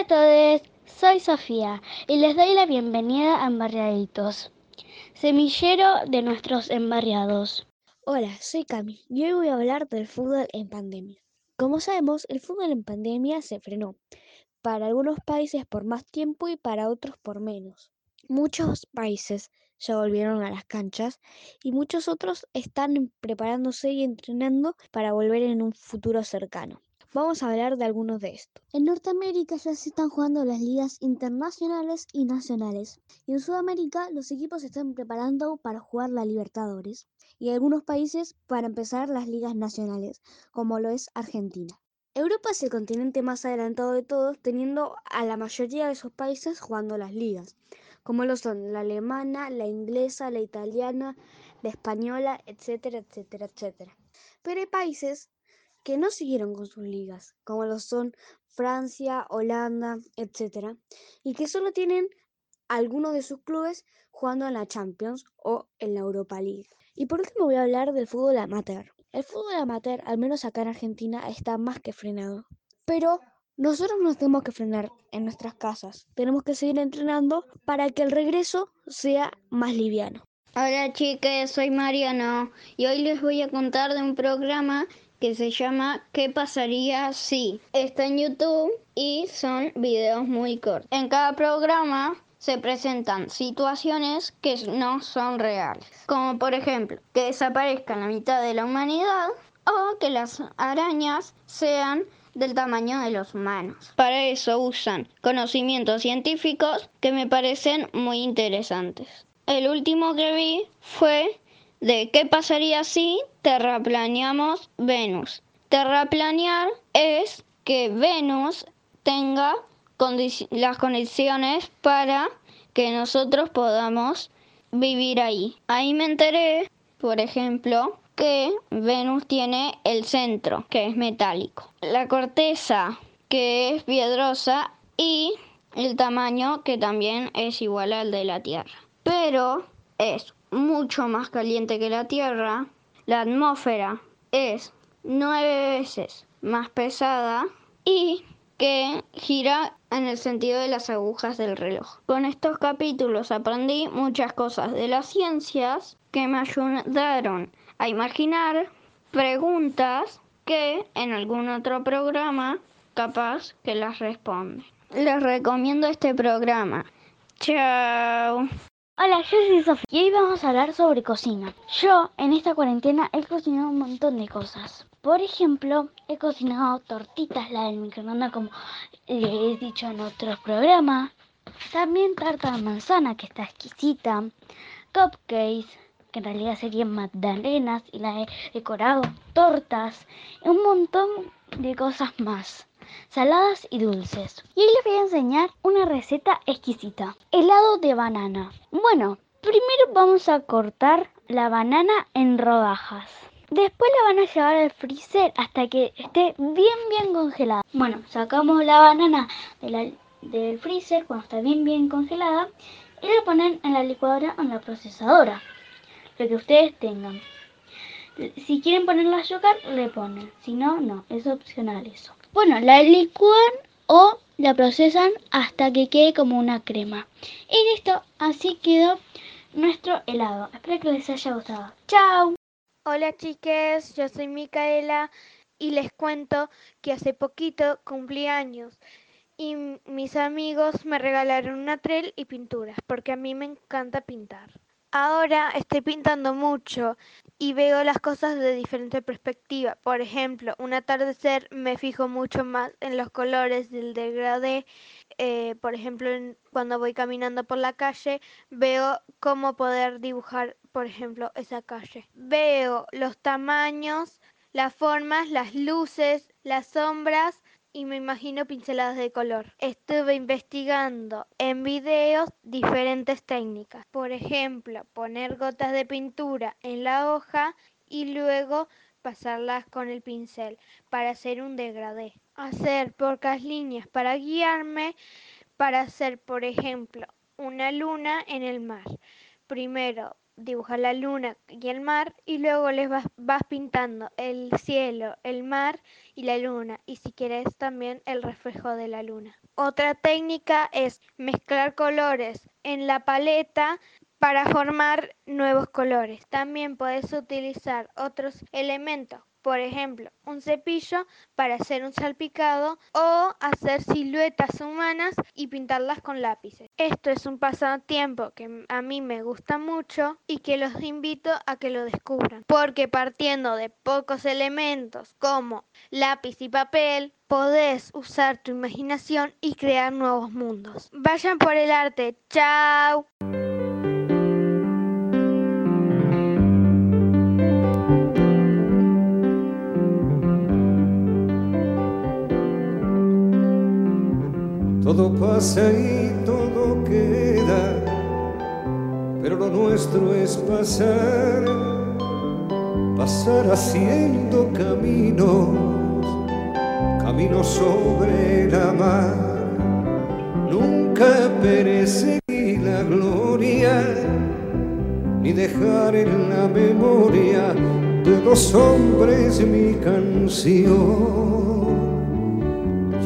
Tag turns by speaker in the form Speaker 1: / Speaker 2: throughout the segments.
Speaker 1: Hola a todos, soy Sofía y les doy la bienvenida a Embarriaditos, semillero de nuestros embarriados.
Speaker 2: Hola, soy Cami y hoy voy a hablar del fútbol en pandemia. Como sabemos, el fútbol en pandemia se frenó, para algunos países por más tiempo y para otros por menos. Muchos países ya volvieron a las canchas y muchos otros están preparándose y entrenando para volver en un futuro cercano. Vamos a hablar de algunos de estos. En Norteamérica ya se están jugando las ligas internacionales y nacionales. Y en Sudamérica los equipos se están preparando para jugar la Libertadores. Y algunos países para empezar las ligas nacionales, como lo es Argentina. Europa es el continente más adelantado de todos, teniendo a la mayoría de esos países jugando las ligas, como lo son la alemana, la inglesa, la italiana, la española, etcétera, etcétera, etcétera. Pero hay países que no siguieron con sus ligas, como lo son Francia, Holanda, etc. Y que solo tienen algunos de sus clubes jugando en la Champions o en la Europa League. Y por último voy a hablar del fútbol amateur. El fútbol amateur, al menos acá en Argentina, está más que frenado. Pero nosotros nos tenemos que frenar en nuestras casas. Tenemos que seguir entrenando para que el regreso sea más liviano.
Speaker 3: Hola chicas, soy Mariano y hoy les voy a contar de un programa que se llama ¿Qué pasaría si? Está en YouTube y son videos muy cortos. En cada programa se presentan situaciones que no son reales, como por ejemplo que desaparezca la mitad de la humanidad o que las arañas sean del tamaño de los humanos. Para eso usan conocimientos científicos que me parecen muy interesantes. El último que vi fue de qué pasaría si terraplaneamos Venus. Terraplanear es que Venus tenga las condiciones para que nosotros podamos vivir ahí. Ahí me enteré, por ejemplo, que Venus tiene el centro, que es metálico, la corteza, que es piedrosa, y el tamaño, que también es igual al de la Tierra. Pero es mucho más caliente que la Tierra, la atmósfera es nueve veces más pesada y que gira en el sentido de las agujas del reloj. Con estos capítulos aprendí muchas cosas de las ciencias que me ayudaron a imaginar preguntas que en algún otro programa capaz que las responde. Les recomiendo este programa. Chao.
Speaker 1: Hola, yo soy Sofía y hoy vamos a hablar sobre cocina. Yo en esta cuarentena he cocinado un montón de cosas. Por ejemplo, he cocinado tortitas, la del microondas como les he dicho en otros programas. También tarta de manzana que está exquisita. Cupcakes, que en realidad serían magdalenas y la he decorado. Tortas, un montón de cosas más saladas y dulces. Y hoy les voy a enseñar una receta exquisita. Helado de banana. Bueno, primero vamos a cortar la banana en rodajas. Después la van a llevar al freezer hasta que esté bien bien congelada. Bueno, sacamos la banana del freezer cuando está bien bien congelada y la ponen en la licuadora o en la procesadora. Lo que ustedes tengan. Si quieren ponerla a azúcar, le ponen. Si no, no. Es opcional eso. Bueno, la licúan o la procesan hasta que quede como una crema. Y listo, así quedó nuestro helado. Espero que les haya gustado. ¡Chao!
Speaker 4: Hola chiques, yo soy Micaela y les cuento que hace poquito cumplí años y mis amigos me regalaron una trel y pinturas porque a mí me encanta pintar. Ahora estoy pintando mucho y veo las cosas de diferente perspectiva. Por ejemplo, un atardecer me fijo mucho más en los colores del degradé. Eh, por ejemplo, cuando voy caminando por la calle, veo cómo poder dibujar, por ejemplo, esa calle. Veo los tamaños, las formas, las luces, las sombras y me imagino pinceladas de color. Estuve investigando en videos diferentes técnicas. Por ejemplo, poner gotas de pintura en la hoja y luego pasarlas con el pincel para hacer un degradé. Hacer pocas líneas para guiarme para hacer, por ejemplo, una luna en el mar. Primero dibujar la luna y el mar y luego les vas, vas pintando el cielo, el mar y la luna y si quieres también el reflejo de la luna. Otra técnica es mezclar colores en la paleta para formar nuevos colores. También puedes utilizar otros elementos por ejemplo, un cepillo para hacer un salpicado o hacer siluetas humanas y pintarlas con lápices. Esto es un pasatiempo que a mí me gusta mucho y que los invito a que lo descubran, porque partiendo de pocos elementos como lápiz y papel, podés usar tu imaginación y crear nuevos mundos. Vayan por el arte. Chao.
Speaker 5: Todo pasa y todo queda, pero lo nuestro es pasar, pasar haciendo caminos, caminos sobre la mar. Nunca perseguir la gloria, ni dejar en la memoria de los hombres mi canción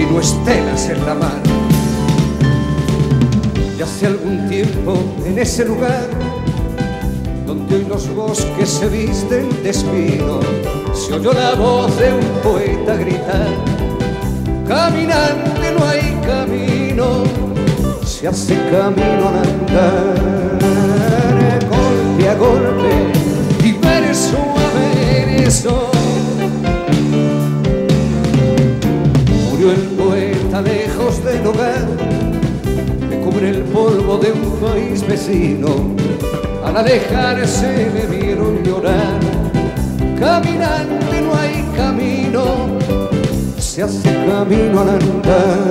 Speaker 5: sino estelas en la mar. Y hace algún tiempo en ese lugar donde hoy los bosques se visten de espino, se oyó la voz de un poeta gritar, caminante no hay camino, se hace camino al andar, golpe a golpe vecino. Al alejarse me vieron llorar, caminante no hay camino, se hace camino al andar,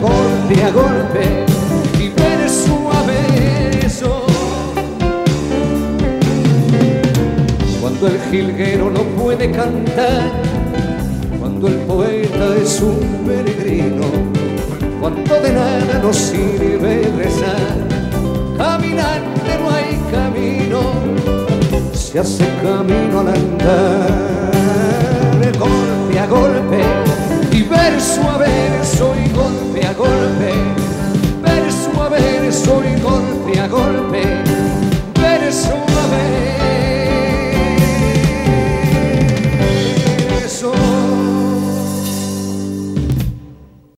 Speaker 5: golpe a golpe y verso a beso. Cuando el jilguero no puede cantar, cuando el poeta es un peregrino, cuando de nada nos sirve rezar, caminante no hay camino, se hace camino al andar, golpe a golpe y verso a